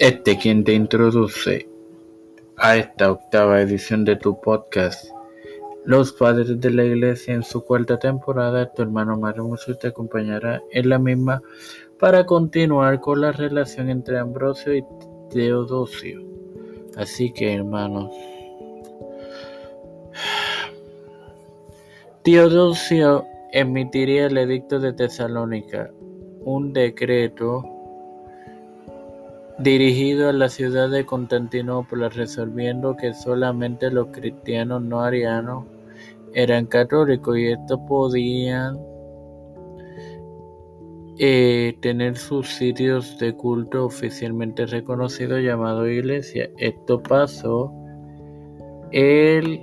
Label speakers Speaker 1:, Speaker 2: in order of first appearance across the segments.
Speaker 1: Este quien te introduce a esta octava edición de tu podcast, Los Padres de la Iglesia en su cuarta temporada, tu hermano Mario te acompañará en la misma para continuar con la relación entre Ambrosio y Teodosio. Así que hermanos, Teodosio emitiría el edicto de Tesalónica, un decreto dirigido a la ciudad de Constantinopla, resolviendo que solamente los cristianos no arianos eran católicos y estos podían eh, tener sus sitios de culto oficialmente reconocidos llamados iglesia. Esto pasó el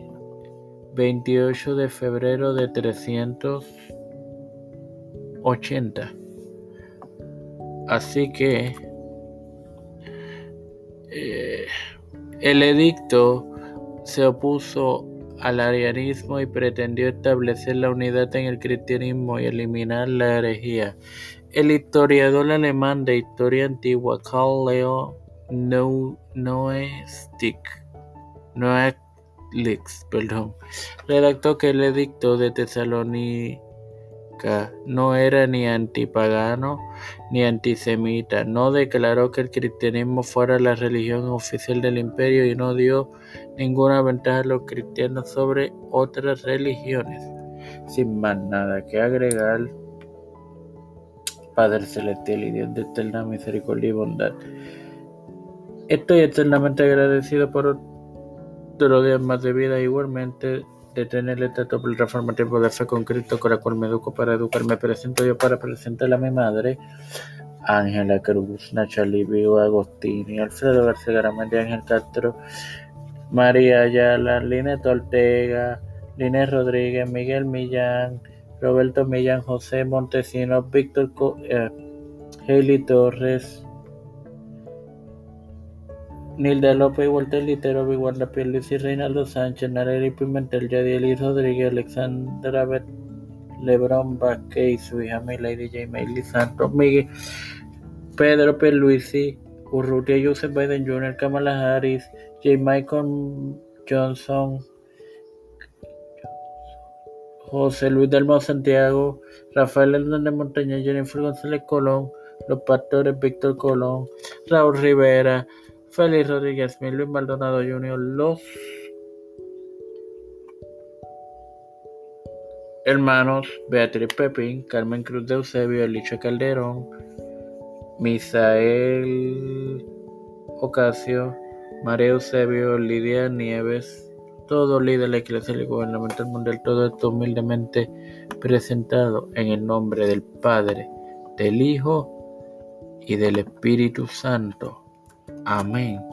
Speaker 1: 28 de febrero de 380. Así que eh, el edicto se opuso al arianismo y pretendió establecer la unidad en el cristianismo y eliminar la herejía. El historiador alemán de historia antigua Carl Leo Noestic, perdón, redactó que el edicto de Tesalónica no era ni antipagano ni antisemita, no declaró que el cristianismo fuera la religión oficial del imperio y no dio ninguna ventaja a los cristianos sobre otras religiones. Sin más nada que agregar, Padre Celestial y Dios de eterna misericordia y bondad. Estoy eternamente agradecido por otro día más de vida igualmente de tener este reforma reformativo de fe con con la cual me educo para educar. Me presento yo para presentar a mi madre, Ángela Cruz, Nacha Livio Agostini, Alfredo García Garamendi, Ángel Castro, María Ayala, Linet Ortega, Linés Rodríguez, Miguel Millán, Roberto Millán, José Montesinos, Víctor Co eh, Torres, Nilda López, Walter Litero, Viguarda Luis y Reinaldo Sánchez, Nareri Pimentel, Yadiel Rodríguez, Alexandra Bet, Lebron Vázquez su hija Milady J. Santos, Miguel, Pedro Pierluisi, Urrutia Joseph Biden Jr., Kamala Harris, J. Michael Johnson, José Luis Delmo Santiago, Rafael Hernández Montaña, Jennifer González Colón, Los Pastores Víctor Colón, Raúl Rivera, Félix Rodríguez, Luis Maldonado Jr., los hermanos Beatriz Pepín, Carmen Cruz de Eusebio, Elicha Calderón, Misael Ocasio, María Eusebio, Lidia Nieves, todo líder Iglesia y Gubernamental Mundial, todo esto humildemente presentado en el nombre del Padre, del Hijo y del Espíritu Santo. Amén.